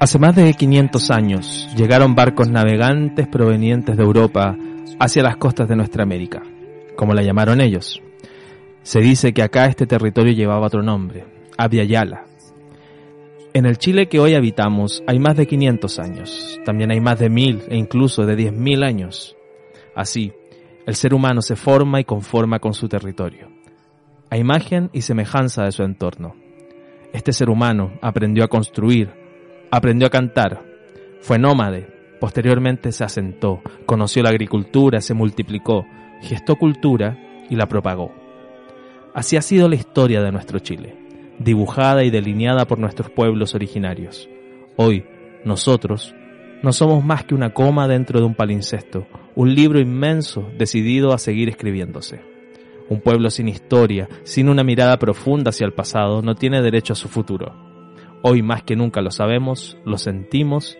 Hace más de 500 años llegaron barcos navegantes provenientes de Europa hacia las costas de nuestra América, como la llamaron ellos. Se dice que acá este territorio llevaba otro nombre, Abya Yala. En el Chile que hoy habitamos hay más de 500 años, también hay más de mil e incluso de 10.000 años. Así, el ser humano se forma y conforma con su territorio, a imagen y semejanza de su entorno. Este ser humano aprendió a construir, aprendió a cantar, fue nómade, posteriormente se asentó, conoció la agricultura, se multiplicó, gestó cultura y la propagó. Así ha sido la historia de nuestro Chile, dibujada y delineada por nuestros pueblos originarios. Hoy, nosotros, no somos más que una coma dentro de un palincesto, un libro inmenso decidido a seguir escribiéndose. Un pueblo sin historia, sin una mirada profunda hacia el pasado, no tiene derecho a su futuro. Hoy más que nunca lo sabemos, lo sentimos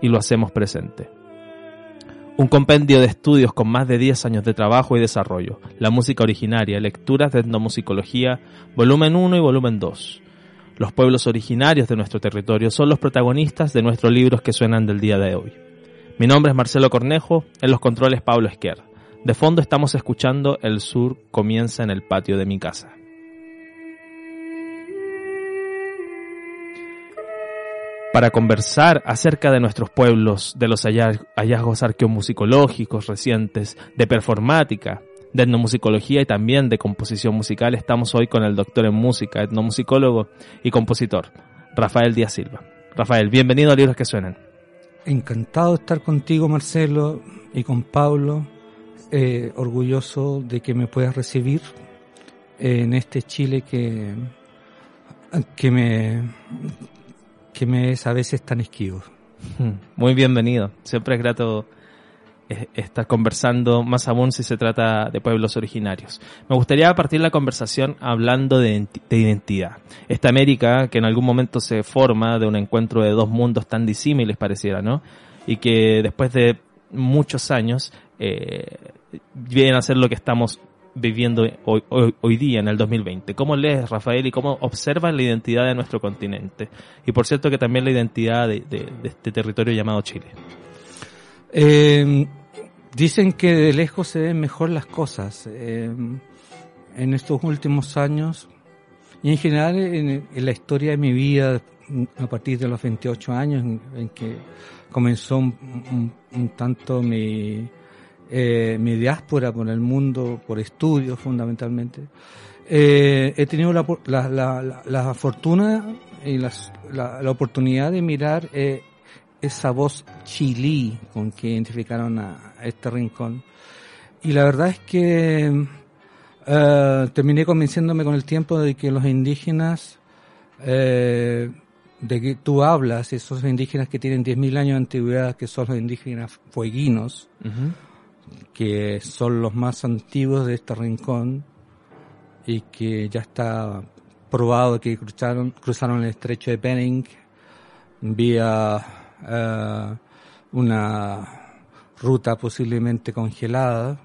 y lo hacemos presente. Un compendio de estudios con más de 10 años de trabajo y desarrollo, la música originaria, lecturas de etnomusicología, volumen 1 y volumen 2. Los pueblos originarios de nuestro territorio son los protagonistas de nuestros libros que suenan del día de hoy. Mi nombre es Marcelo Cornejo, en los controles Pablo Esquer. De fondo estamos escuchando El Sur comienza en el patio de mi casa. Para conversar acerca de nuestros pueblos, de los hallaz- hallazgos arqueomusicológicos recientes, de performática, de etnomusicología y también de composición musical, estamos hoy con el doctor en música, etnomusicólogo y compositor, Rafael Díaz Silva. Rafael, bienvenido a Libros que Suenan. Encantado de estar contigo, Marcelo, y con Pablo. eh, orgulloso de que me puedas recibir en este Chile que, que me que me es a veces tan esquivo. Hmm, Muy bienvenido. Siempre es grato eh, estar conversando, más aún si se trata de pueblos originarios. Me gustaría partir la conversación hablando de, identi- de identidad. Esta América que en algún momento se forma de un encuentro de dos mundos tan disímiles pareciera, ¿no? Y que después de muchos años eh, vienen a ser lo que estamos viviendo hoy, hoy, hoy día, en el 2020. ¿Cómo lees, Rafael, y cómo observas la identidad de nuestro continente? Y por cierto que también la identidad de, de- de este territorio llamado Chile. Eh, dicen que de lejos se ven mejor las cosas. Eh, en estos últimos años y en general en, en la historia de mi vida, a partir de los 28 años en, en que comenzó un, un- un tanto mi, eh, mi diáspora por el mundo, por estudios fundamentalmente, eh, he tenido la, la, la, la- fortuna y la, oportunidad de mirar eh, esa voz chilí con que identificaron a, a este rincón. Y la verdad es que eh, terminé convenciéndome con el tiempo de que los indígenas eh, de que tú hablas, esos indígenas que tienen 10.000 años de antigüedad, que son los indígenas fueguinos, que son los más antiguos de este rincón y que ya está probado que cruzaron, cruzaron el estrecho de Bering vía eh, una ruta posiblemente congelada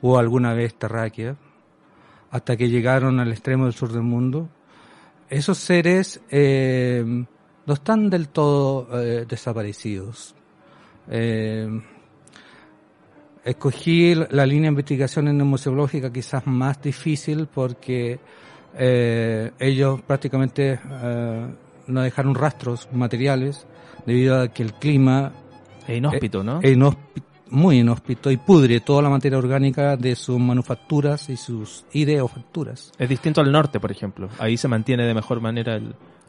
o alguna vez terráquea hasta que llegaron al extremo del sur del mundo. Esos seres eh, no están del todo eh, desaparecidos. Eh, escogí la línea de investigación etnomusicológica quizás más difícil porque eh, ellos prácticamente eh, no dejaron rastros materiales debido a que el clima Es inhóspito, ¿no? es inhóspi- muy inhóspito y pudre toda la materia orgánica de sus manufacturas y sus ideofacturas. Es distinto al norte, por ejemplo. Ahí se mantiene de mejor manera el,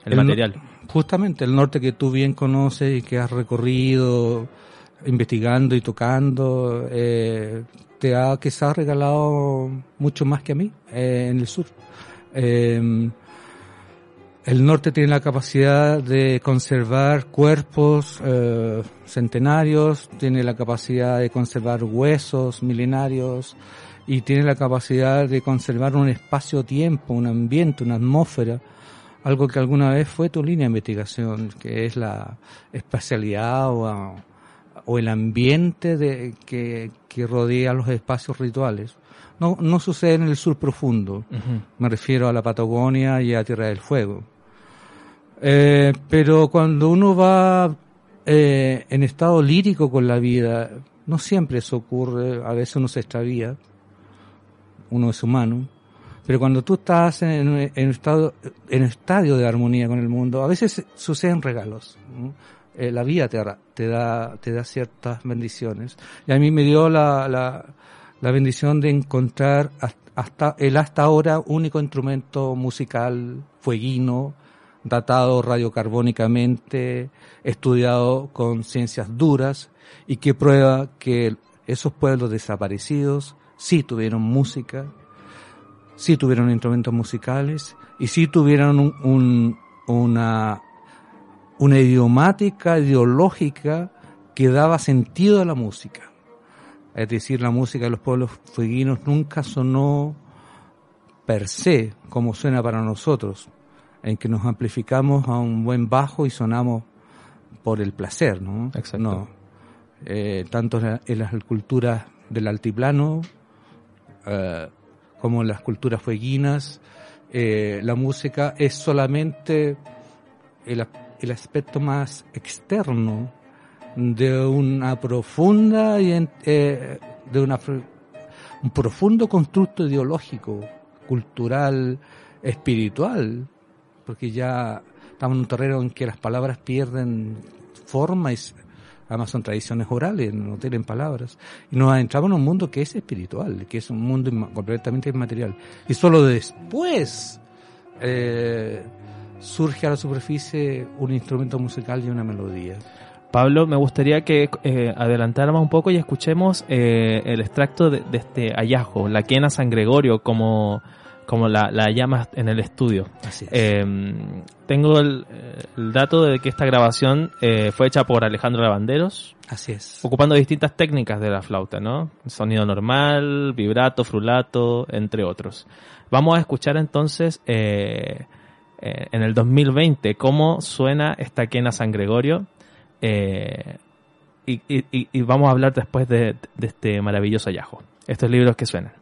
el El no- material. Justamente el norte que tú bien conoces y que has recorrido investigando y tocando, eh, te ha quizás regalado mucho más que a mí eh, en el sur. Eh, el norte tiene la capacidad de conservar cuerpos eh, centenarios, tiene la capacidad de conservar huesos milenarios y tiene la capacidad de conservar un espacio-tiempo, un ambiente, una atmósfera, algo que alguna vez fue tu línea de investigación, que es la espacialidad o, o el ambiente de, que, que rodea los espacios rituales. No, no sucede en el sur profundo. Me refiero a la Patagonia y a Tierra del Fuego. Eh, pero cuando uno va eh, en estado lírico con la vida, no siempre eso ocurre, a veces uno se extravía, uno es humano, pero cuando tú estás en, en, en estado, en estadio de armonía con el mundo, a veces suceden regalos. ¿no? Eh, la vida te, te, da, te da ciertas bendiciones. Y a mí me dio la, la, la bendición de encontrar hasta, el hasta ahora único instrumento musical fueguino, datado radiocarbónicamente, estudiado con ciencias duras y que prueba que esos pueblos desaparecidos sí tuvieron música, sí tuvieron instrumentos musicales y sí tuvieron un, un, una, una idiomática ideológica que daba sentido a la música. Es decir, la música de los pueblos fueguinos nunca sonó per se como suena para nosotros, en que nos amplificamos a un buen bajo y sonamos por el placer, ¿no? Exacto. No. Eh, tanto en las culturas del altiplano eh, como en las culturas fueguinas, eh, la música es solamente el, el aspecto más externo de una profunda y eh, de una un profundo constructo ideológico, cultural, espiritual, porque ya estamos en un terreno en que las palabras pierden forma y además son tradiciones orales, no tienen palabras, y nos adentramos en un mundo que es espiritual, que es un mundo completamente inmaterial. Y solo después eh, surge a la superficie un instrumento musical y una melodía. Pablo, me gustaría que eh, adelantáramos un poco y escuchemos eh, el extracto de, de, este hallazgo, la quena San Gregorio, como, como la, la llamas en el estudio. Así es. Eh, tengo el, el, dato de que esta grabación eh, fue hecha por Alejandro Lavanderos. Así es. Ocupando distintas técnicas de la flauta, ¿no? Sonido normal, vibrato, frulato, entre otros. Vamos a escuchar entonces eh, en el 2020 cómo suena esta quena San Gregorio eh, y, vamos a hablar después de, de, este maravilloso hallazgo. Estos libros que suenan.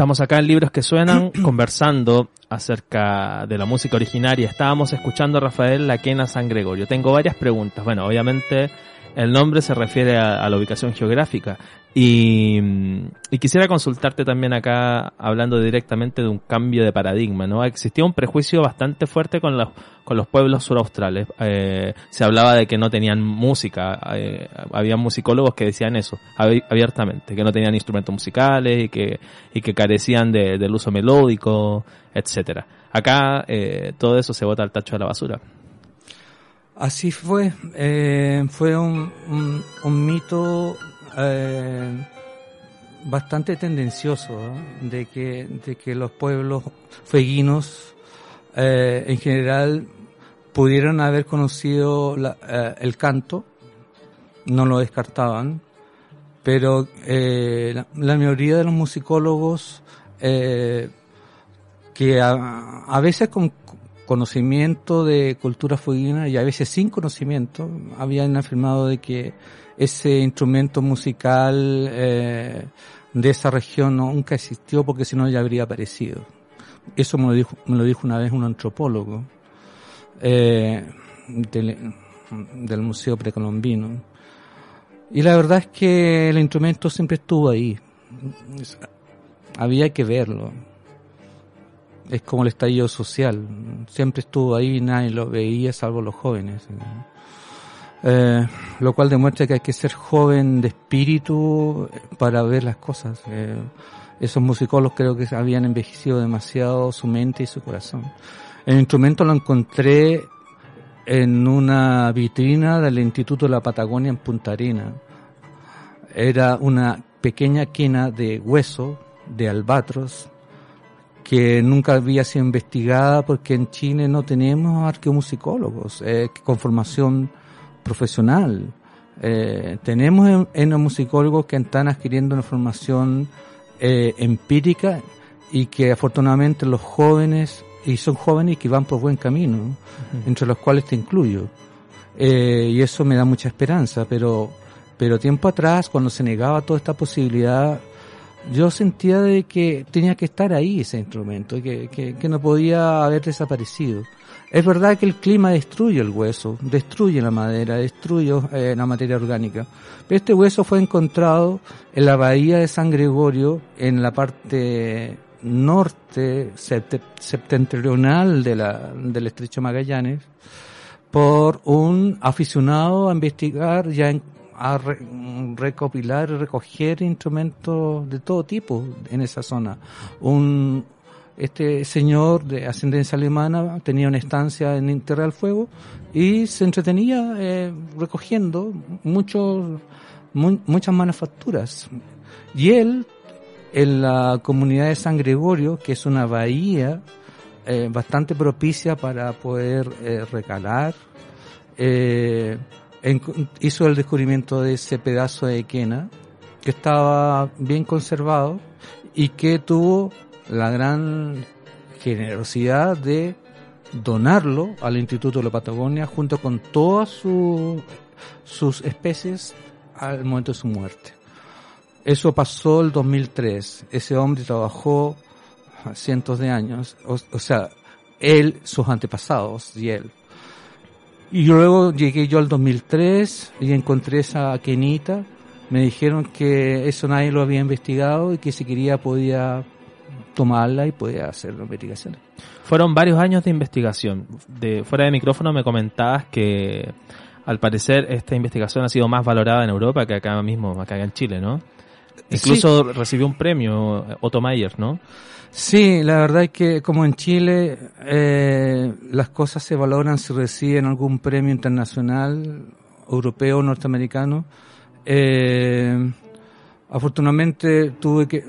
Estamos acá en Libros que Suenan conversando acerca de la música originaria. Estábamos escuchando a Rafael Laquena San Gregorio. Tengo varias preguntas. Bueno, obviamente el nombre se refiere a, la ubicación geográfica. Y, y, quisiera consultarte también acá, hablando directamente de un cambio de paradigma, ¿no? Existía un prejuicio bastante fuerte con los, con los pueblos suraustrales. Eh, se hablaba de que no tenían música, eh, había musicólogos que decían eso, abiertamente, que no tenían instrumentos musicales y que, y que carecían de, del uso melódico, etcétera. Acá eh, todo eso se bota al tacho de la basura. Así fue, eh, fue un, mito eh, bastante tendencioso de, que, de que los pueblos fueguinos eh, en general pudieron haber conocido el canto, no lo descartaban, pero la, mayoría de los musicólogos que a, a, veces con conocimiento de cultura fueguina y a veces sin conocimiento habían afirmado de que ese instrumento musical eh, de esa región nunca existió porque si no ya habría aparecido. Eso me lo dijo, me lo dijo una vez un antropólogo eh, del, del Museo Precolombino. Y la verdad es que el instrumento siempre estuvo ahí. Había que verlo es como el estallido social. Siempre estuvo ahí, nadie lo veía, salvo los jóvenes. Eh, lo cual demuestra que hay que ser joven de espíritu para ver las cosas. Eh, esos musicólogos creo que habían envejecido demasiado su mente y su corazón. El instrumento lo encontré en una vitrina del Instituto de la Patagonia en Punta Arena. Era una pequeña quena de hueso de albatros que nunca había sido investigada porque en Chile no tenemos arqueomusicólogos eh, con formación profesional. Eh, tenemos etnomusicólogos que están adquiriendo una formación eh, empírica y que afortunadamente los jóvenes, y son jóvenes que van por buen camino, entre los cuales te incluyo. Eh, y eso me da mucha esperanza, pero, pero tiempo atrás, cuando se negaba toda esta posibilidad, yo sentía de que tenía que estar ahí ese instrumento, que, que, no podía haber desaparecido. Es verdad que el clima destruye el hueso, destruye la madera, destruye eh, la materia orgánica, pero este hueso fue encontrado en la bahía de San Gregorio, en la parte norte septentrional del estrecho Magallanes, por un aficionado a investigar ya en a recopilar y recoger instrumentos de todo tipo en esa zona. Un, este señor de ascendencia alemana tenía una estancia en Tierra del Fuego y se entretenía eh, recogiendo muchas manufacturas. Y él, en la comunidad de San Gregorio, que es una bahía eh, bastante propicia para poder eh, recalar, hizo el descubrimiento de ese pedazo de quena que estaba bien conservado y que tuvo la gran generosidad de donarlo al Instituto de la Patagonia junto con todas sus especies al momento de su muerte. Eso pasó el 2003. Ese hombre trabajó cientos de años, o sea, él, sus antepasados y él y luego llegué yo al 2003 y encontré esa quenita. Me dijeron que eso nadie lo había investigado y que si quería podía tomarla y podía hacer las investigaciones. Fueron varios años de investigación. De, fuera de micrófono me comentabas que al parecer esta investigación ha sido más valorada en Europa que acá mismo, acá en Chile, ¿no? Incluso recibió un premio Otto Mayer, ¿no? Sí, la verdad es que como en Chile eh, las cosas se valoran si reciben algún premio internacional, europeo o norteamericano. Eh, afortunadamente tuve que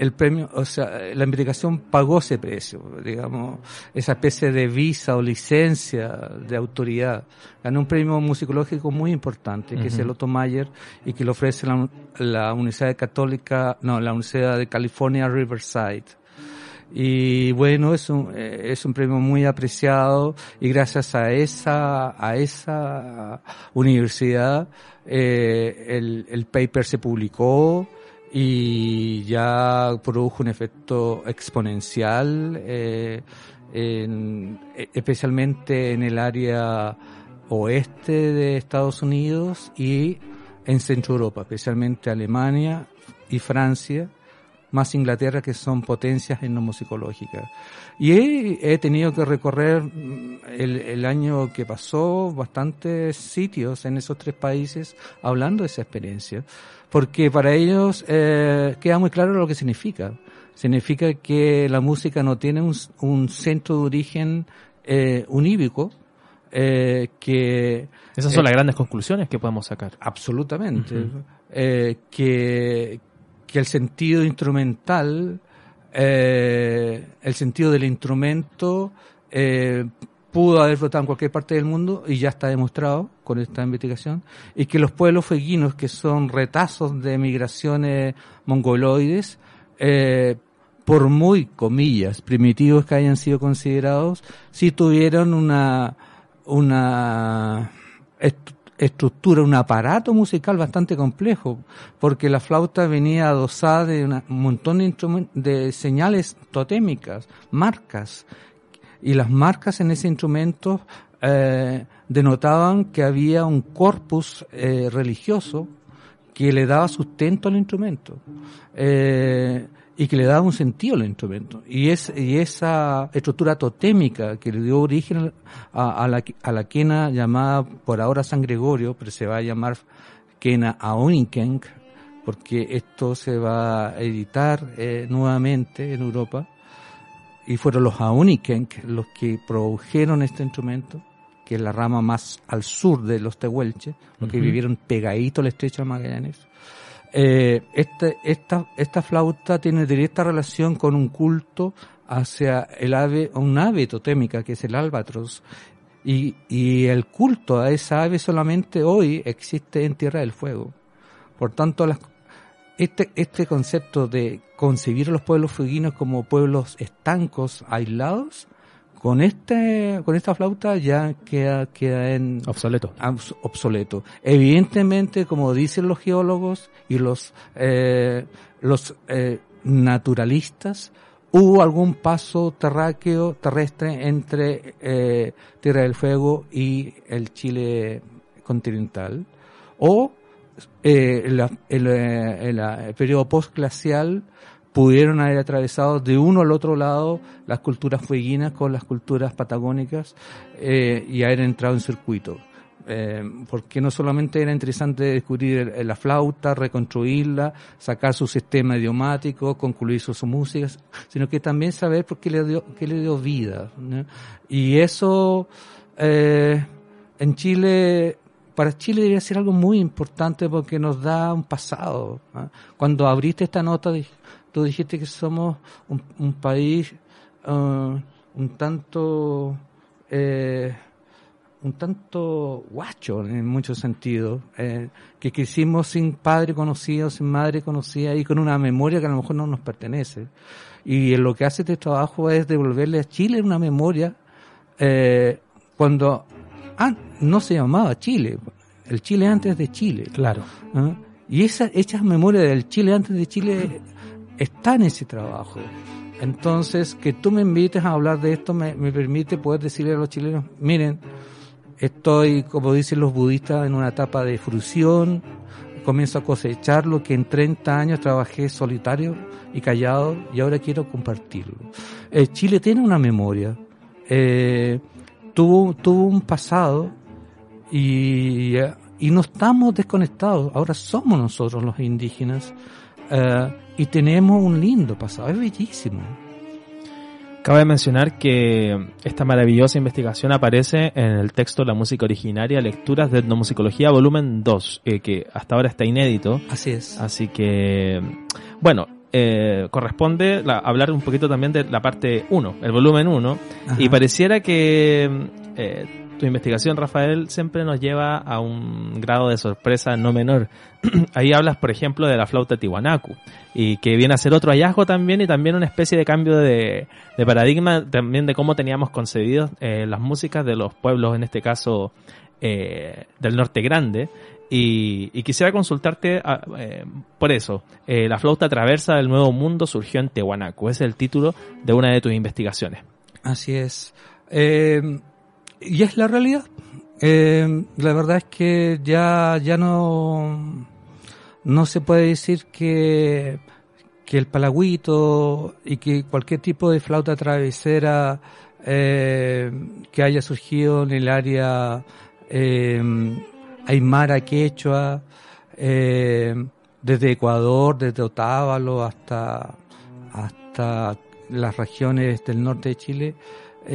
el premio, o sea, la investigación pagó ese precio, digamos, esa especie de visa o licencia de autoridad. Ganó un premio musicológico muy importante, que es el Otto Mayer, y que lo ofrece la, la Universidad Católica, no, la Universidad de California Riverside. Y bueno, es un, eh, es un premio muy apreciado y gracias a esa, a esa universidad, eh, el, el paper se publicó y ya produjo un efecto exponencial, eh, en- e- especialmente en el área oeste de Estados Unidos y en Centro Europa, especialmente Alemania y Francia, más Inglaterra, que son potencias etnomusicológicas. Y he, he tenido que recorrer mm, el, el año que pasó bastantes sitios en esos tres países hablando de esa experiencia, porque para ellos eh, queda muy claro lo que significa. Significa que la música no tiene un, un centro de origen eh, unívoco, eh, que Esas son Eh, las grandes conclusiones que podemos sacar. Absolutamente. Ujú. Eh, que, que el sentido instrumental, eh, el sentido del instrumento, eh, pudo haber brotado en cualquier parte del mundo y ya está demostrado con esta investigación, y que los pueblos fueguinos, que son retazos de migraciones mongoloides, eh, por muy, comillas, primitivos que hayan sido considerados, sí tuvieron una, una estructura, un aparato musical bastante complejo, porque la flauta venía adosada de una- un montón de, de señales totémicas, marcas, y las marcas en ese instrumento eh, denotaban que había un corpus eh, religioso que le daba sustento al instrumento. Eh, y que le daba un sentido al instrumento. Y, es, y esa estructura totémica que le dio origen a, a la, a la quena llamada por ahora San Gregorio, pero se va a llamar quena Aonikenk, porque esto se va a editar eh, nuevamente en Europa, y fueron los Aonikenk los que produjeron este instrumento, que es la rama más al sur de los tehuelches, los que vivieron pegadito al estrecho de Magallanes. Eh, este- esta, flauta tiene directa relación con un culto hacia el ave, un ave totémica que es el albatros. Y, el culto a esa ave solamente hoy existe en Tierra del Fuego. Por tanto, este, este concepto de concebir a los pueblos fueguinos como pueblos estancos, aislados, con este, con esta flauta ya queda, queda en, Obsoleto. obsoleto. Evidentemente, como dicen los geólogos y los, eh, los eh, naturalistas, hubo algún paso terráqueo, terrestre entre eh, Tierra del Fuego y el Chile continental, o eh, la- el, eh, el, eh, el periodo postglacial pudieron haber atravesado de uno al otro lado las culturas fueguinas con las culturas patagónicas eh, y haber entrado en circuito. Eh, porque no solamente era interesante descubrir la flauta, reconstruirla, sacar su sistema idiomático, concluir sus músicas, sino que también saber por qué le dio, qué le dio vida. ¿no? Y eso eh, en Chile, para Chile debería ser algo muy importante porque nos da un pasado. Cuando abriste esta nota, tú dijiste que somos un, un país ah, un tanto eh, un tanto guacho en muchos sentidos, eh, que crecimos sin padre conocido, sin madre conocida y con una memoria que a lo mejor no nos pertenece. Y lo que hace este trabajo es devolverle a Chile una memoria eh, cuando ah, no se llamaba Chile, el Chile antes de Chile. Claro. ¿ah? Y esa, esa memoria del Chile antes de Chile está en ese trabajo. Entonces, que tú me invites a hablar de esto me, permite poder decirle a los chilenos, miren, estoy, como dicen los budistas, en una etapa de fruición, comienzo a cosechar lo que en 30 años trabajé solitario y callado y ahora quiero compartirlo. Eh, Chile tiene una memoria, eh, tuvo, tuvo un pasado y, y no estamos desconectados, ahora somos nosotros los indígenas eh, y tenemos un lindo pasado, es bellísimo. Cabe mencionar que esta maravillosa investigación aparece en el texto La música originaria, Lecturas de Etnomusicología, volumen 2, eh, que hasta ahora está inédito. Así es. Así que, bueno, eh, corresponde la- hablar un poquito también de la parte 1, el volumen 1. Ajá. Y pareciera que eh, tu investigación, Rafael, siempre nos lleva a un grado de sorpresa no menor. Ahí hablas, por ejemplo, de la flauta tiwanaku, y que viene a ser otro hallazgo también y también una especie de cambio de, paradigma también de cómo teníamos concebido eh, las músicas de los pueblos, en este caso eh, del norte grande, Y, quisiera consultarte ah, eh, por eso. La flauta traversa del Nuevo Mundo surgió en Tehuanaco. Es el título de una de tus investigaciones. Así es. Y es la realidad. Eh, la verdad es que ya, ya no, no se puede decir que, que el palagüito y que cualquier tipo de flauta travesera eh, que haya surgido en el área eh, aymara, quechua, eh, desde Ecuador, desde Otávalo hasta, hasta las regiones del norte de Chile,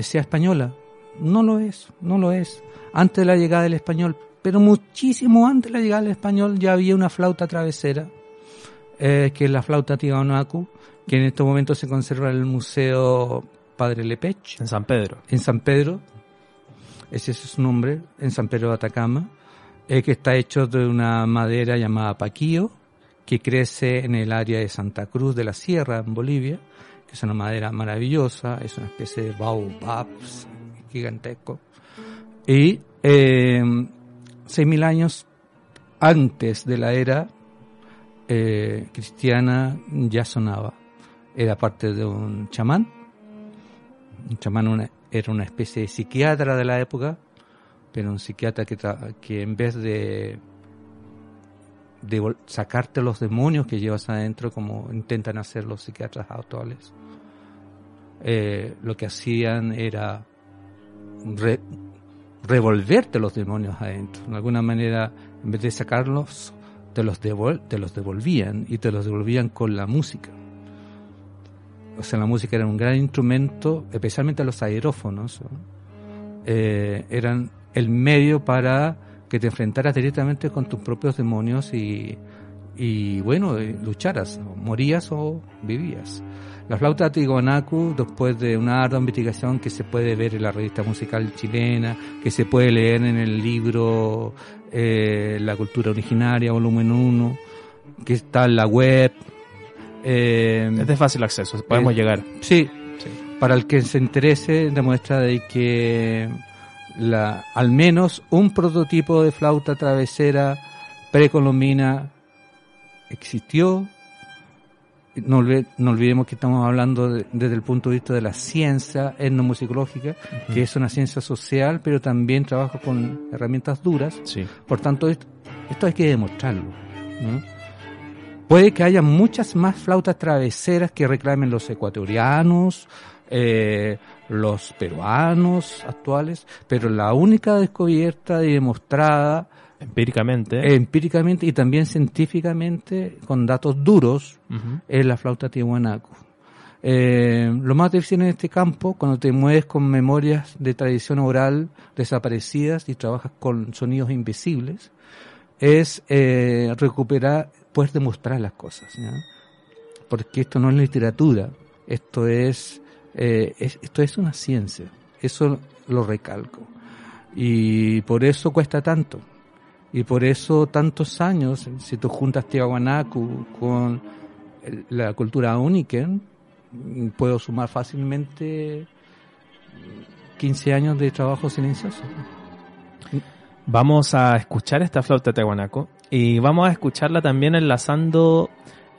sea española. No lo es, no lo es. Antes de la llegada del español, pero muchísimo antes de la llegada del español ya había una flauta travesera, eh, que es la flauta Tiwanaku, que en estos momentos se conserva en el Museo Padre Lepech, En San Pedro. en San Pedro, ese es su nombre, en San Pedro de Atacama, eh, que está hecho de una madera llamada paquillo, que crece en el área de Santa Cruz de la Sierra, en Bolivia, que es una madera maravillosa, es una especie de baobab gigantesco. Y eh, 6.000 años antes de la era eh, cristiana ya sonaba. Era parte de un chamán. Un chamán era una especie de psiquiatra de la época, pero un psiquiatra que, que en vez de, sacarte los demonios que llevas adentro, como intentan hacer los psiquiatras actuales, eh, lo que hacían era re- revolverte los demonios adentro. De alguna manera, en vez de sacarlos, te los, devol- te los devolvían y te los devolvían con la música. O sea, la música era un gran instrumento, especialmente los aerófonos, ¿no? Eh, eran el medio para que te enfrentaras directamente con tus propios demonios y, y bueno, eh, lucharas, morías o vivías. La flauta Tigonacu, después de una ardua investigación que se puede ver en la revista musical chilena, que se puede leer en el libro eh, La cultura originaria, volumen 1, que está en la web. eh, Es de fácil acceso, podemos Eh, llegar. Sí, Sí. para el que se interese, demuestra de que la, al menos un prototipo de flauta travesera precolombina existió. No, no olvidemos que estamos hablando de- desde el punto de vista de la ciencia etnomusicológica, que es una ciencia social, pero también trabaja con herramientas duras. Sí. Por tanto, esto, esto hay que demostrarlo. ¿no? Puede que haya muchas más flautas traveseras que reclamen los ecuatorianos, eh, los peruanos actuales, pero la única descubierta y demostrada Empíricamente. empíricamente y también científicamente con datos duros Ujú. es la flauta tihuanaco. Eh, lo más difícil en este campo, cuando te mueves con memorias de tradición oral desaparecidas y trabajas con sonidos invisibles, es eh, recuperar, poder demostrar las cosas. ¿ya? Porque esto no es literatura, esto es, eh, es- esto es una ciencia. Eso lo recalco. Y por eso cuesta tanto. Y por eso tantos años, si tú juntas Tiahuanacu con la cultura única, puedo sumar fácilmente 15 años de trabajo silencioso. Vamos a escuchar esta flauta tehuanaco y vamos a escucharla también enlazando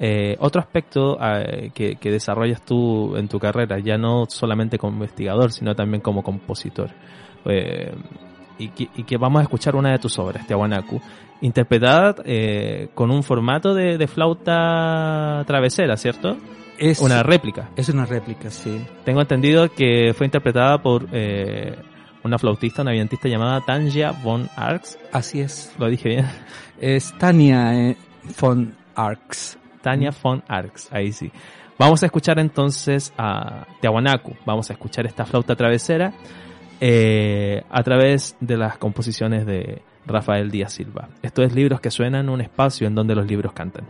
eh, otro aspecto eh, que, que desarrollas tú en tu carrera, ya no solamente como investigador, sino también como compositor. Eh, y, que, y que vamos a escuchar una de tus obras, Tiahuanacu, interpretada eh, con un formato de, de flauta travesera, ¿cierto? Es Una réplica. es una réplica, sí. Tengo entendido que fue interpretada por eh, una flautista, una vientista llamada Tanja von Arx. Así es. Lo dije bien. Es Tania eh, von Arx. Tania von Arx, ahí sí. Vamos a escuchar entonces a Tiahuanacu. Vamos a escuchar esta flauta travesera eh, a través de las composiciones de Rafael Díaz Silva. Esto es Libros que suenan, un espacio en donde los libros cantan.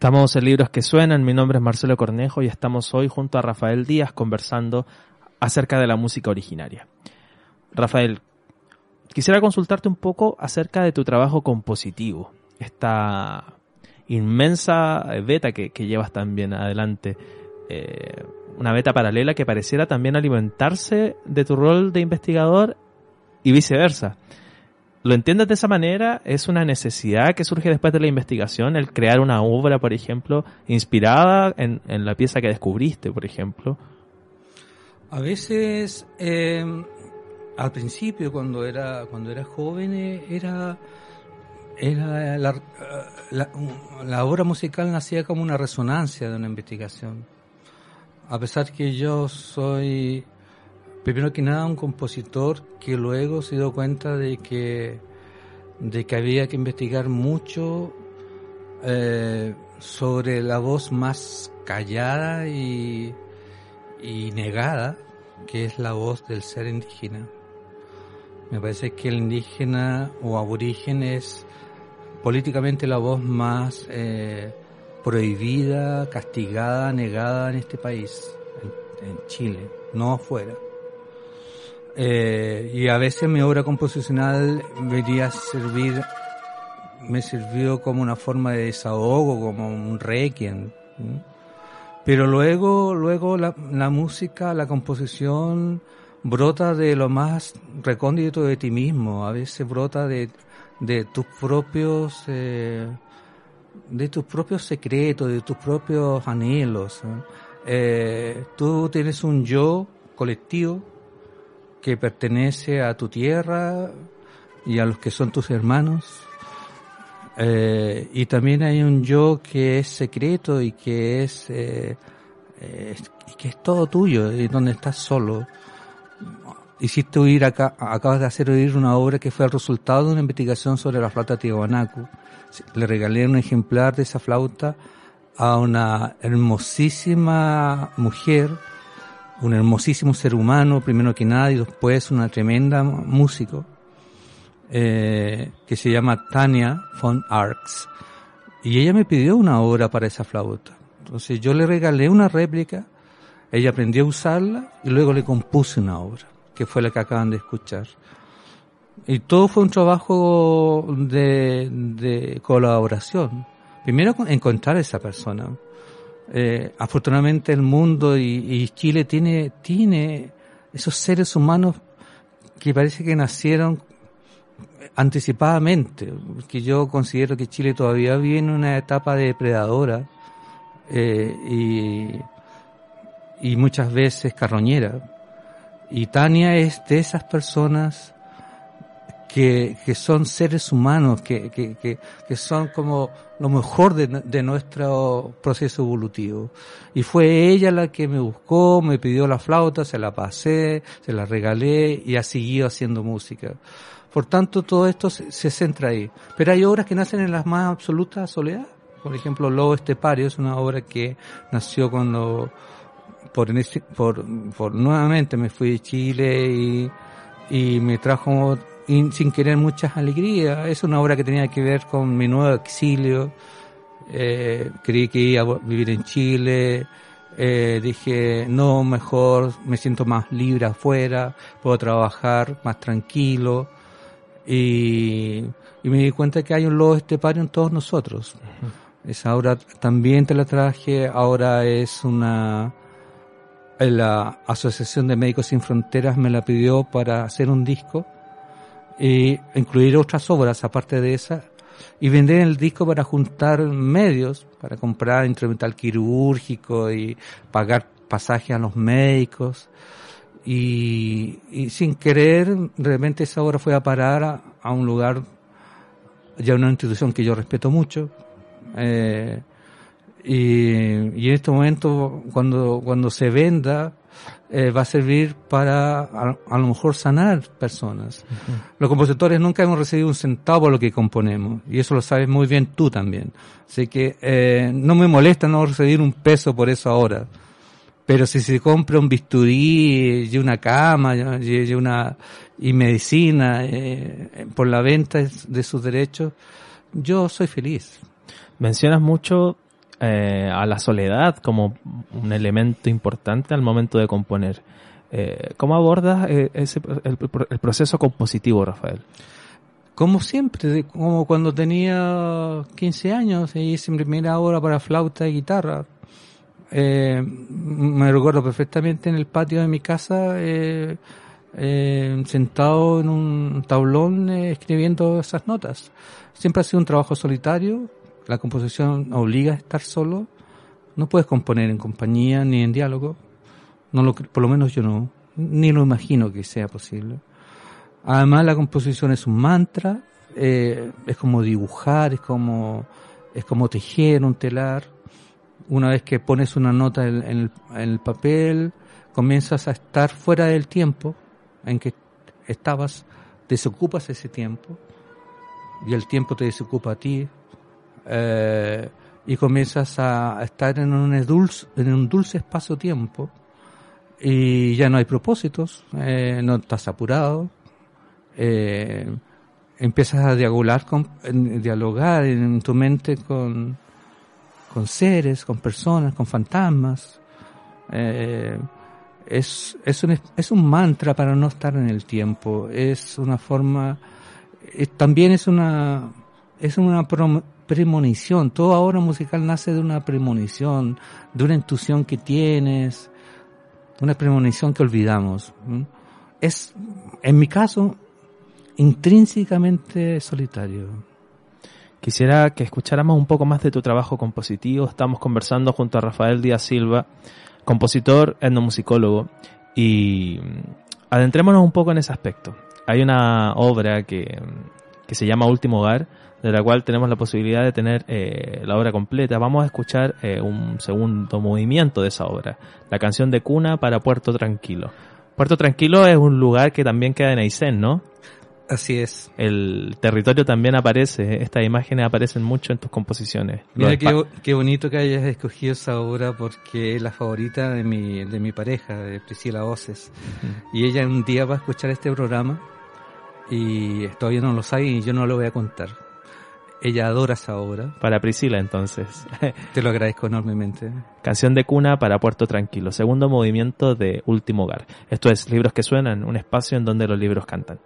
Estamos en Libros que Suenan, mi nombre es Marcelo Cornejo y estamos hoy junto a Rafael Díaz conversando acerca de la música originaria. Rafael, quisiera consultarte un poco acerca de tu trabajo compositivo, esta inmensa beta que, llevas también adelante, eh, una beta paralela que pareciera también alimentarse de tu rol de investigador y viceversa. ¿Lo entiendes de esa manera? ¿Es una necesidad que surge después de la investigación, el crear una obra, por ejemplo, inspirada en, la pieza que descubriste, por ejemplo? A veces, eh, al principio, cuando era, cuando era joven, eh, era, era la, la, obra musical nacía como una resonancia de una investigación. A pesar que yo soy primero que nada un compositor que luego se dio cuenta de que, de que había que investigar mucho eh, sobre la voz más callada y, y negada, que es la voz del ser indígena. Me parece que el indígena o aborigen es políticamente la voz más eh, prohibida, castigada, negada en este país, en Chile, no afuera. Eh, y a veces mi obra composicional a servir, me sirvió como una forma de desahogo, como un requiem. Pero luego, luego la, música, la composición brota de lo más recóndito de ti mismo, a veces brota de, de tus propios, eh, de tus propios secretos, de tus propios anhelos. Eh, tú tienes un yo colectivo que pertenece a tu tierra y a los que son tus hermanos. Eh, y también hay un yo que es secreto y que es, eh, y que es todo tuyo y donde estás solo. Hiciste oír acá, acabas de hacer oír una obra que fue el resultado de una investigación sobre la flauta tiahuanacu. Le regalé un ejemplar de esa flauta a una hermosísima mujer un hermosísimo ser humano, primero que nada, y después una tremenda músico, eh, que se llama Tania von Arx. Y ella me pidió una obra para esa flauta. Entonces yo le regalé una réplica, ella aprendió a usarla y luego le compuse una obra, que fue la que acaban de escuchar. Y todo fue un trabajo de, de colaboración. Primero encontrar a esa persona, eh, afortunadamente el mundo y, Chile tiene, tiene esos seres humanos que parece que nacieron anticipadamente, que yo considero que Chile todavía vive en una etapa depredadora eh, y, y muchas veces carroñera. Y Tania es de esas personas que, que son seres humanos, que, que, que, son como lo mejor de, de, nuestro proceso evolutivo. Y fue ella la que me buscó, me pidió la flauta, se la pasé, se la regalé y ha seguido haciendo música. Por tanto, todo esto se, centra ahí. Pero hay obras que nacen en la más absoluta soledad. Por ejemplo, Lobo Estepario es una obra que nació cuando, por, por, por nuevamente me fui de Chile y, y me trajo sin querer muchas alegrías. Es una obra que tenía que ver con mi nuevo exilio. Eh, creí que iba a vivir en Chile. Eh, dije, no, mejor me siento más libre afuera, puedo trabajar más tranquilo. Y, me di cuenta que hay un lobo estepario en todos nosotros. Esa obra también te la traje, ahora es una... La Asociación de Médicos Sin Fronteras me la pidió para hacer un disco e incluir otras obras aparte de esa y vender el disco para juntar medios, para comprar instrumental quirúrgico y pagar pasajes a los médicos. Y, sin querer, realmente esa obra fue a parar a, un lugar, ya una institución que yo respeto mucho. Eh, y, y, en este momento, cuando, cuando se venda, eh, va a servir para a, lo mejor sanar personas. Los compositores nunca hemos recibido un centavo por lo que componemos y eso lo sabes muy bien tú también. Así que eh, no me molesta no recibir un peso por eso ahora. Pero si se compra un bisturí y una cama y una y medicina eh, por la venta de sus derechos, yo soy feliz. Mencionas mucho eh, a la soledad como un elemento importante al momento de componer. Eh, ¿Cómo abordas eh, ese, el, proceso compositivo, Rafael? Como siempre, como cuando tenía 15 años e hice mi primera obra para flauta y guitarra. Me recuerdo perfectamente en el patio de mi casa, sentado en un tablón escribiendo esas notas. Siempre ha sido un trabajo solitario, la composición obliga a estar solo, no puedes componer en compañía ni en diálogo, no lo, por lo menos yo no, ni lo imagino que sea posible. Además la composición es un mantra, eh, es como dibujar, es como, es como tejer un telar. Una vez que pones una nota en, en el, en el papel, comienzas a estar fuera del tiempo en que estabas, desocupas ese tiempo y el tiempo te desocupa a ti eh, y comienzas a, estar en un dulce, en un dulce espacio-tiempo y ya no hay propósitos, eh, no estás apurado, eh, empiezas a dialogar con, dialogar en tu mente con, con seres, con personas, con fantasmas. Eh, es, es, un, es un mantra para no estar en el tiempo, es una forma, también es una, es una premonición, toda obra musical nace de una premonición, de una intuición que tienes, una premonición que olvidamos. Es, en mi caso, intrínsecamente solitario. Quisiera que escucháramos un poco más de tu trabajo compositivo. Estamos conversando junto a Rafael Díaz Silva, compositor, etnomusicólogo, y mm, adentrémonos un poco en ese aspecto. Hay una obra que, que se llama Último Hogar, de la cual tenemos la posibilidad de tener eh, la obra completa. Vamos a escuchar eh, un segundo movimiento de esa obra, la canción de cuna para Puerto Tranquilo. Puerto Tranquilo es un lugar que también queda en Aysén, ¿no? Así es. el territorio también aparece, estas imágenes aparecen mucho en tus composiciones. Mira qué, qué bonito que hayas escogido esa obra porque es la favorita de mi, de mi pareja, de Priscila Oces. Y ella un día va a escuchar este programa y todavía no lo sabe y yo no lo voy a contar. Ella adora esa obra. Para Priscila entonces. Te lo agradezco enormemente. Canción de cuna para Puerto Tranquilo, segundo movimiento de Último Hogar. Esto es Libros que Suenan, un espacio en donde los libros cantan.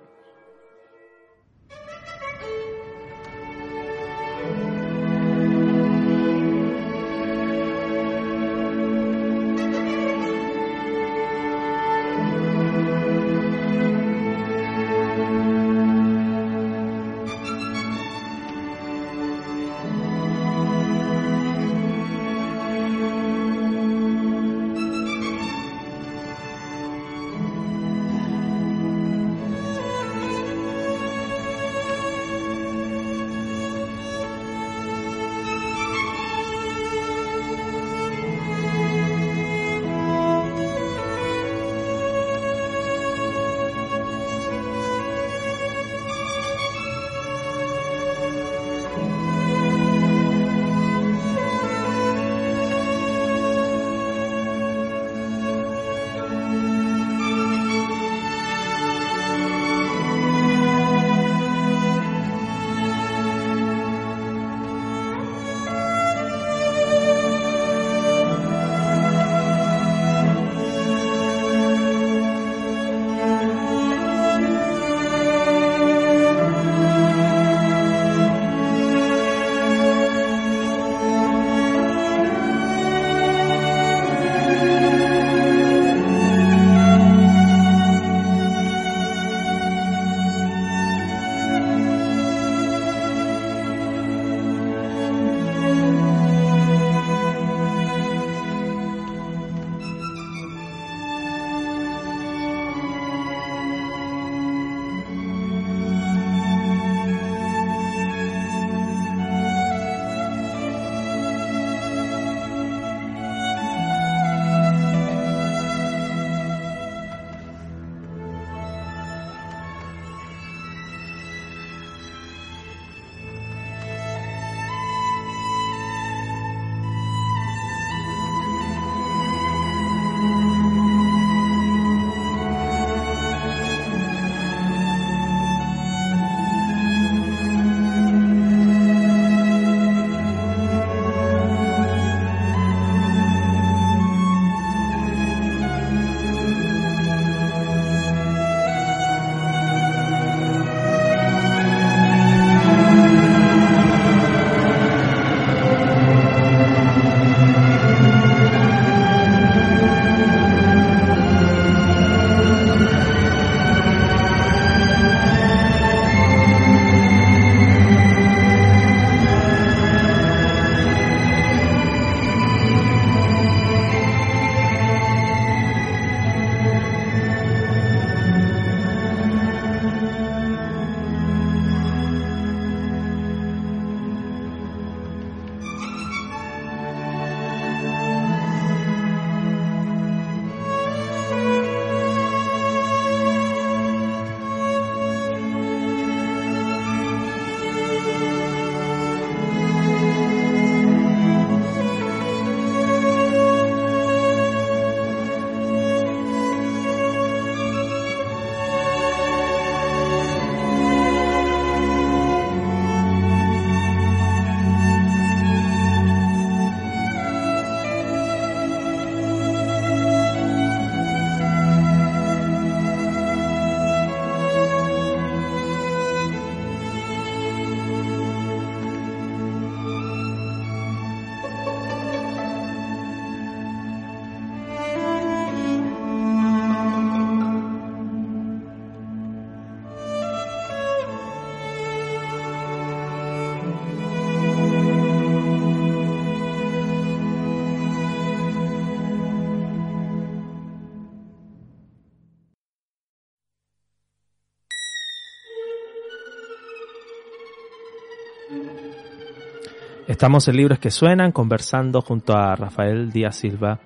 Estamos en Libros que Suenan conversando junto a Rafael Díaz Silva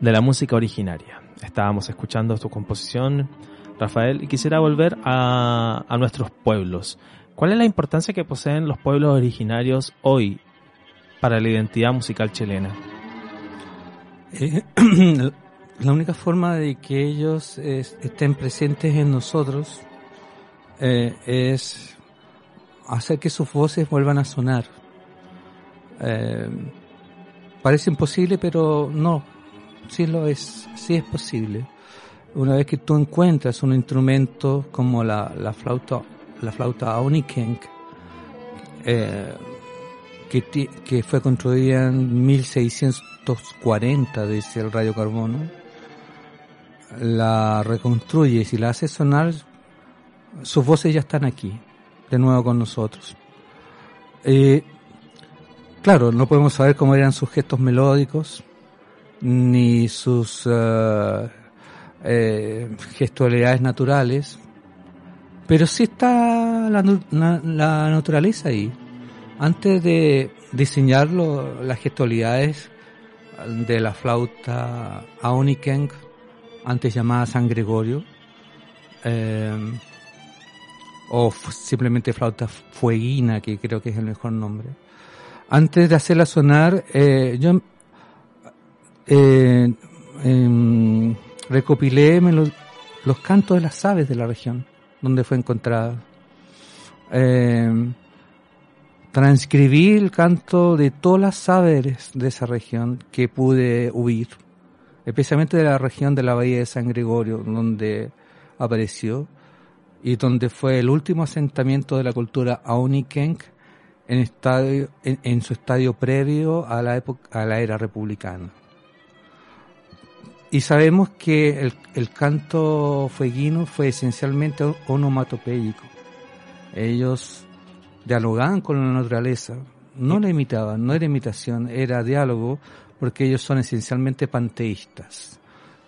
de la música originaria. Estábamos escuchando tu composición, Rafael, y quisiera volver a, nuestros pueblos. ¿Cuál es la importancia que poseen los pueblos originarios hoy para la identidad musical chilena? Eh, la única forma de que ellos estén presentes en nosotros eh, es hacer que sus voces vuelvan a sonar. Eh, parece imposible, pero no, sí lo es, sí es posible. Una vez que tú encuentras un instrumento como la, la flauta, la flauta Aunikenk, eh, que, que fue construida en 1640, dice el radiocarbono, la reconstruyes y la haces sonar, sus voces ya están aquí, de nuevo con nosotros. Eh, claro, no podemos saber cómo eran sus gestos melódicos, ni sus uh, eh, gestualidades naturales, pero sí está la, la, naturaleza ahí. Antes de diseñarlo, las gestualidades de la flauta Aonikenk, antes llamada San Gregorio, eh, o simplemente flauta fueguina, que creo que es el mejor nombre. Antes de hacerla sonar, eh, yo eh, eh, recopilé los, cantos de las aves de la región donde fue encontrada. Eh, transcribí el canto de todas las aves de esa región que pude huir, especialmente de la región de la bahía de San Gregorio, donde apareció y donde fue el último asentamiento de la cultura Aunikenk en, estadio, en, en, su estadio previo a la, época, a la era republicana. Y sabemos que el, el canto fueguino fue esencialmente onomatopéyico. Ellos dialogaban con la naturaleza, no la imitaban, no era imitación, era diálogo, porque ellos son esencialmente panteístas.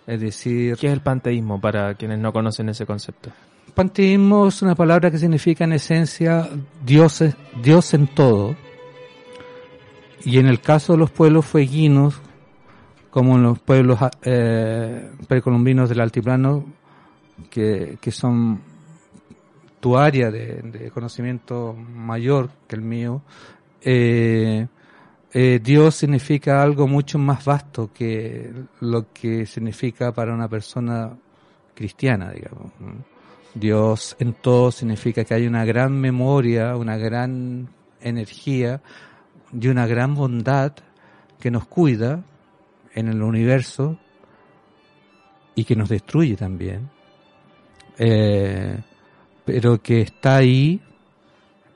Es decir... ¿Qué es el panteísmo para quienes no conocen ese concepto? Panteísmo es una palabra que significa en esencia Dios, Dios en todo. Y en el caso de los pueblos fueguinos, como en los pueblos eh, precolombinos del altiplano, que, que son tu área de, conocimiento mayor que el mío, eh, eh, Dios significa algo mucho más vasto que lo que significa para una persona cristiana, digamos. Dios en todo significa que hay una gran memoria, una gran energía y una gran bondad que nos cuida en el universo y que nos destruye también, eh, pero que está ahí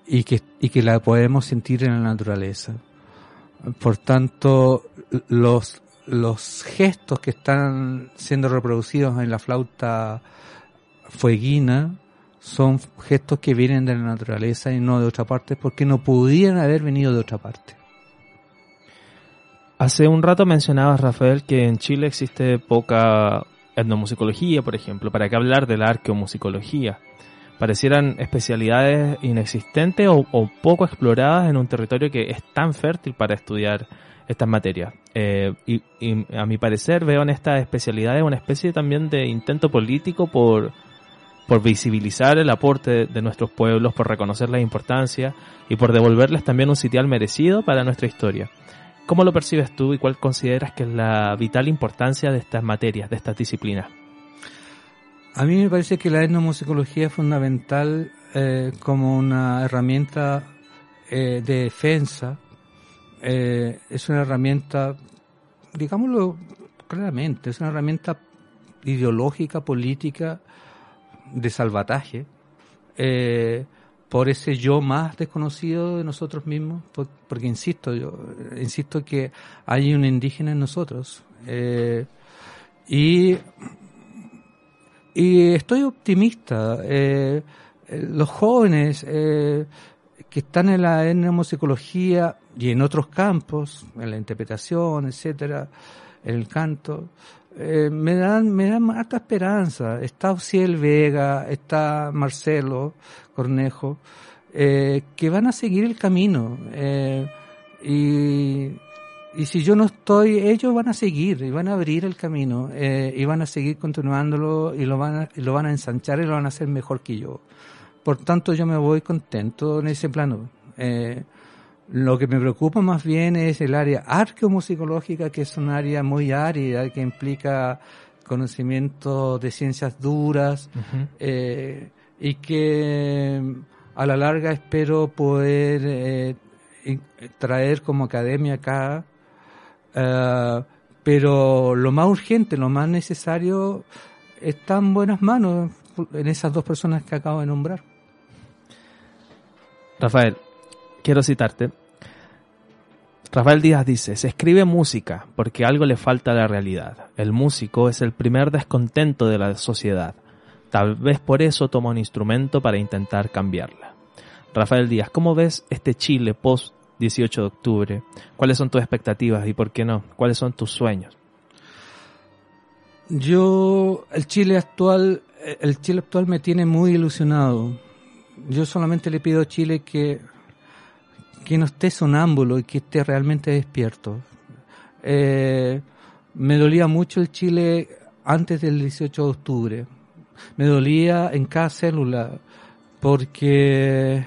y que, y que la podemos sentir en la naturaleza. Por tanto, los, los gestos que están siendo reproducidos en la flauta fueguina son gestos que vienen de la naturaleza y no de otra parte porque no pudieran haber venido de otra parte. Hace un rato mencionabas, Rafael, que en Chile existe poca etnomusicología, por ejemplo. ¿Para qué hablar de la arqueomusicología? Parecieran especialidades inexistentes o, poco exploradas en un territorio que es tan fértil para estudiar estas materias. Eh, y, y, a mi parecer veo en estas especialidades una especie también de intento político por, por visibilizar el aporte de, nuestros pueblos, por reconocer la importancia y por devolverles también un sitial merecido para nuestra historia. ¿Cómo lo percibes tú y cuál consideras que es la vital importancia de estas materias, de estas disciplinas? A mí me parece que la etnomusicología es fundamental eh, como una herramienta eh, de defensa. Eh, es una herramienta, digámoslo claramente, es una herramienta ideológica, política, de salvataje. Eh, por ese yo más desconocido de nosotros mismos, porque insisto, yo insisto que hay un indígena en nosotros. Eh, y, y estoy optimista. Eh, los jóvenes que están en la etnomusicología y en otros campos, en la interpretación, etcétera, en el canto, eh, me dan me dan harta esperanza. Está Ociel Vega, está Marcelo Cornejo, eh, que van a seguir el camino. Eh, y, y si yo no estoy, ellos van a seguir y van a abrir el camino y van a seguir continuándolo y lo van a, y lo van a ensanchar y lo van a hacer mejor que yo. Por tanto, yo me voy contento en ese plano. Lo que me preocupa más bien es el área arqueomusicológica, que es un área muy árida, que implica conocimiento de ciencias duras, eh, y que a la larga espero poder eh, traer como academia acá. Eh, pero lo más urgente, lo más necesario, está en buenas manos en esas dos personas que acabo de nombrar. Rafael, quiero citarte. Rafael Díaz dice, se escribe música porque algo le falta a la realidad. El músico es el primer descontento de la sociedad. Tal vez por eso toma un instrumento para intentar cambiarla. Rafael Díaz, ¿cómo ves este Chile post 18 de octubre? ¿Cuáles son tus expectativas y por qué no? ¿Cuáles son tus sueños? Yo, el Chile actual, el Chile actual me tiene muy ilusionado. Yo solamente le pido a Chile que, que no esté sonámbulo y que esté realmente despierto. Eh, me dolía mucho el Chile antes del 18 de octubre. Me dolía en cada célula porque,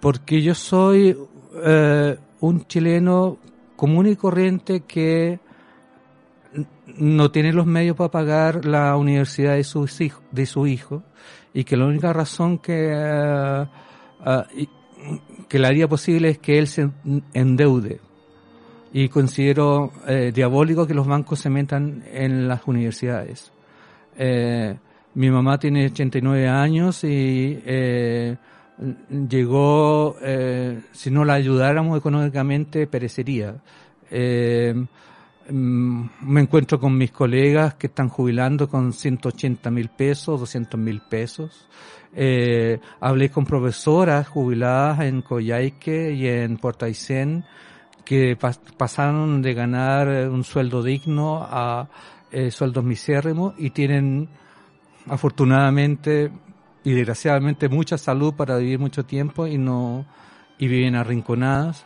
porque yo soy eh, un chileno común y corriente que no tiene los medios para pagar la universidad de su hijo, de su hijo y que la única razón que, eh, ah, que le haría posible es que él se endeude. Y considero eh, diabólico que los bancos se metan en las universidades. Eh, mi mamá tiene 89 años y eh, llegó, si no la ayudáramos económicamente, perecería. Mm, me encuentro con mis colegas que están jubilando con 180 mil pesos, 200 mil pesos. Eh, hablé con profesoras jubiladas en Coyhaique y en Puerto Aysén que pas- pasaron de ganar eh, un sueldo digno a eh, sueldos misérrimos y tienen afortunadamente y desgraciadamente mucha salud para vivir mucho tiempo y no y viven arrinconadas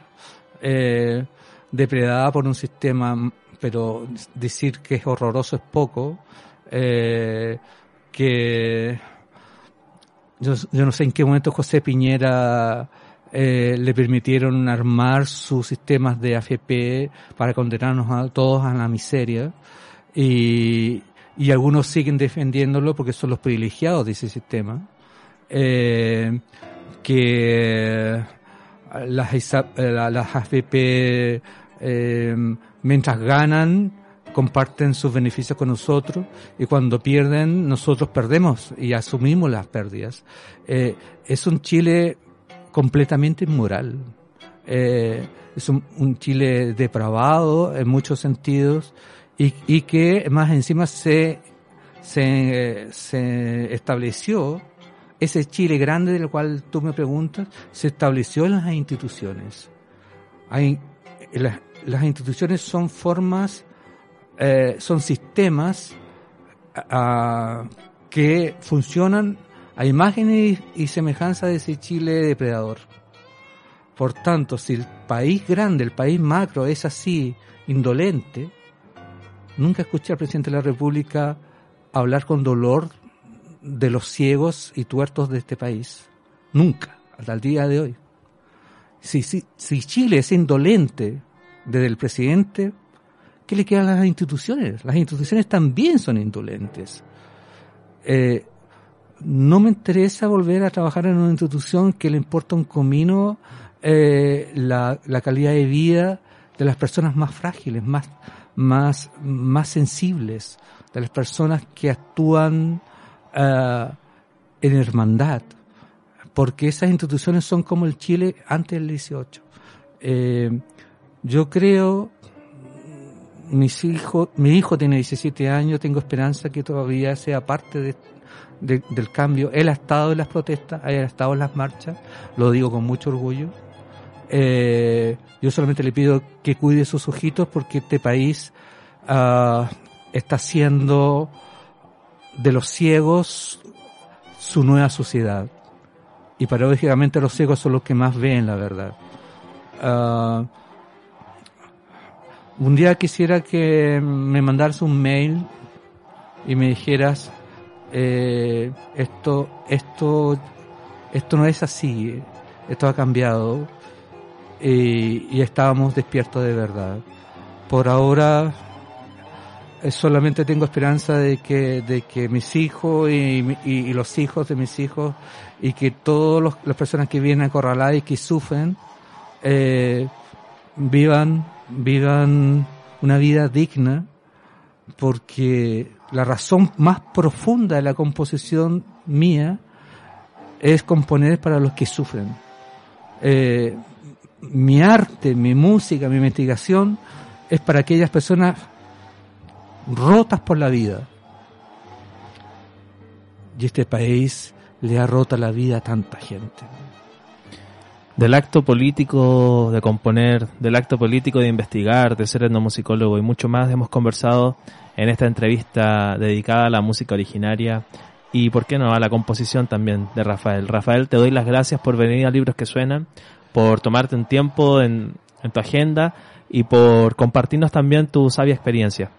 eh, depredadas por un sistema pero decir que es horroroso es poco. Eh, que yo, no sé en qué momento José Piñera eh, le permitieron armar sus sistemas de AFP para condenarnos a todos a la miseria. Y, y algunos siguen defendiéndolo porque son los privilegiados de ese sistema. Eh, que las, las AFP mientras ganan comparten sus beneficios con nosotros y cuando pierden nosotros perdemos y asumimos las pérdidas. Eh, es un Chile completamente inmoral. Eh, es un, Chile depravado en muchos sentidos y, que más encima se, se, se estableció ese Chile grande del cual tú me preguntas, se estableció en las instituciones. Hay, las instituciones son formas, eh, son sistemas que funcionan a imagen y, y semejanza de ese Chile depredador. Por tanto, si el país grande, el país macro es así, indolente, nunca escuché al presidente de la República hablar con dolor de los ciegos y tuertos de este país. Nunca, hasta el día de hoy. Si, si, si Chile es indolente desde el presidente, ¿qué le quedan a las instituciones? Las instituciones también son indolentes. Eh, no me interesa volver a trabajar en una institución que le importa un comino eh, la, la calidad de vida de las personas más frágiles, más, más, más sensibles, de las personas que actúan eh, en hermandad, porque esas instituciones son como el Chile antes del 18. Eh, yo creo, mis hijos, mi hijo tiene 17 años, tengo esperanza que todavía sea parte de, de- del cambio. Él ha estado en las protestas, ha estado en las marchas, lo digo con mucho orgullo. Eh, yo solamente le pido que cuide sus ojitos porque este país ah, está haciendo de los ciegos su nueva sociedad. y paradójicamente los ciegos son los que más ven la verdad. Ah, un día quisiera que me mandaras un mail y me dijeras eh, esto esto esto no es así esto ha cambiado y, y estábamos despiertos de verdad. Por ahora eh, solamente tengo esperanza de que, de que mis hijos y, y- los hijos de mis hijos y que todas las personas que vienen a Corralá y que sufren eh, vivan, vivan una vida digna porque la razón más profunda de la composición mía es componer para los que sufren. Eh, mi arte, mi música, mi investigación es para aquellas personas rotas por la vida. Y este país le ha roto la vida a tanta gente. Del acto político de componer, del acto político de investigar, de ser etnomusicólogo y mucho más hemos conversado en esta entrevista dedicada a la música originaria y, ¿por qué no?, a la composición también de Rafael. Rafael, te doy las gracias por venir a Libros que Suenan, por tomarte un tiempo en, en tu agenda y por compartirnos también tu sabia experiencia.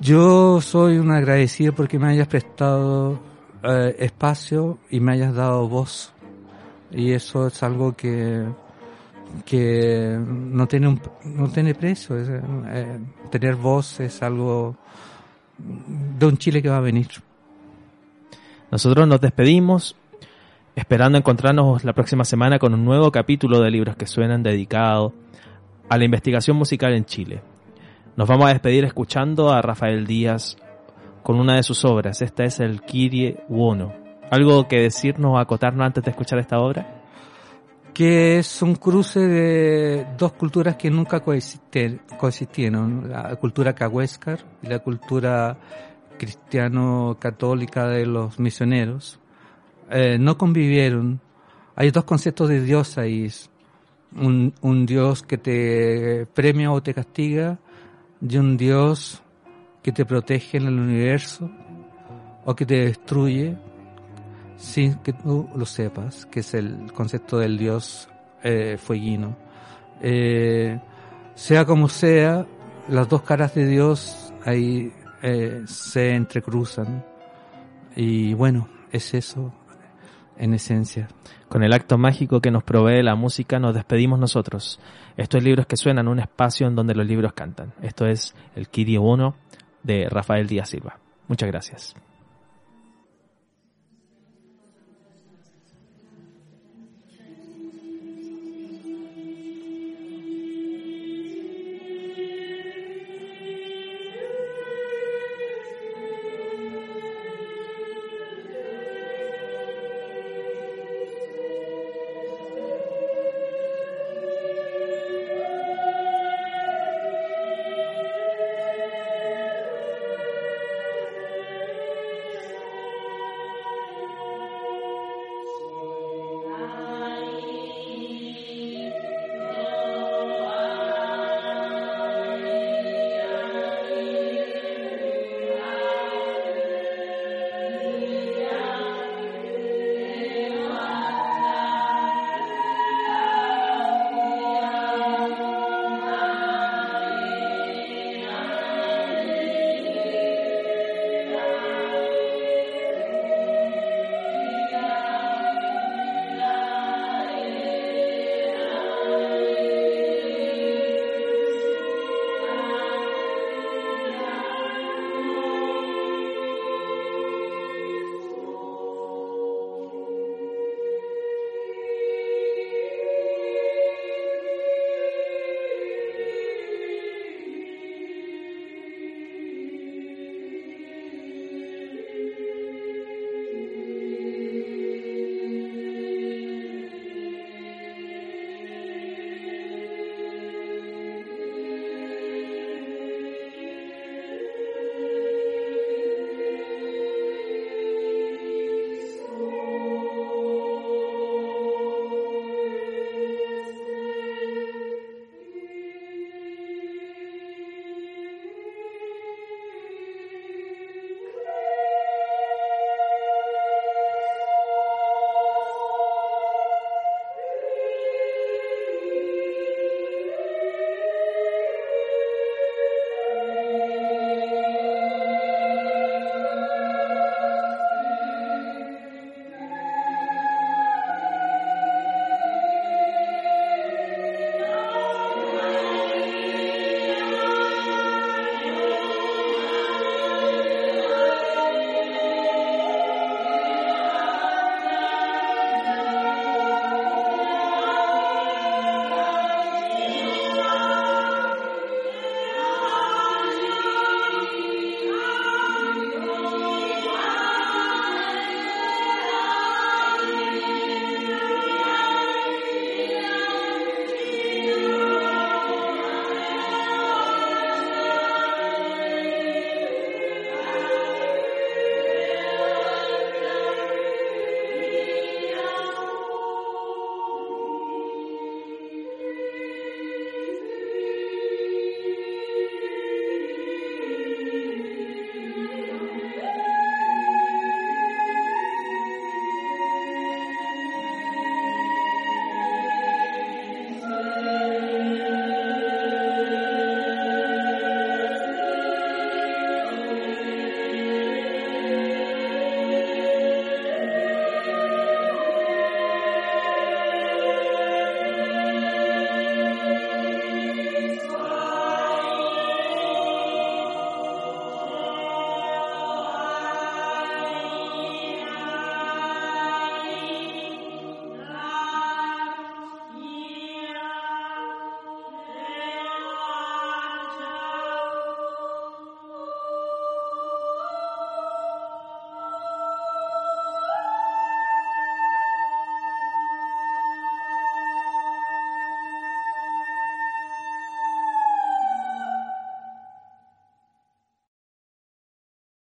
Yo soy un agradecido porque me hayas prestado eh, espacio y me hayas dado voz. Y eso es algo que, que no tiene un, no tiene precio. Eh, tener voz es algo de un Chile que va a venir. Nosotros nos despedimos esperando encontrarnos la próxima semana con un nuevo capítulo de Libros que Suenan dedicado a la investigación musical en Chile. Nos vamos a despedir escuchando a Rafael Díaz con una de sus obras. Esta es el Kirie Uono. ¿Algo que decirnos o acotarnos antes de escuchar esta obra? que es un cruce de dos culturas que nunca coexistieron, la cultura cahuéscar y la cultura cristiano-católica de los misioneros. Eh, no convivieron. Hay dos conceptos de Dios ahí. Un, un Dios que te premia o te castiga y un Dios que te protege en el universo o que te destruye sin que tú lo sepas, que es el concepto del dios eh, fueguino. Eh, sea como sea, las dos caras de Dios ahí eh, se entrecruzan. Y bueno, es eso en esencia. Con el acto mágico que nos provee la música nos despedimos nosotros. Esto es Libros que Suenan, un espacio en donde los libros cantan. Esto es el Kirie Uno de Rafael Díaz Silva. Muchas gracias.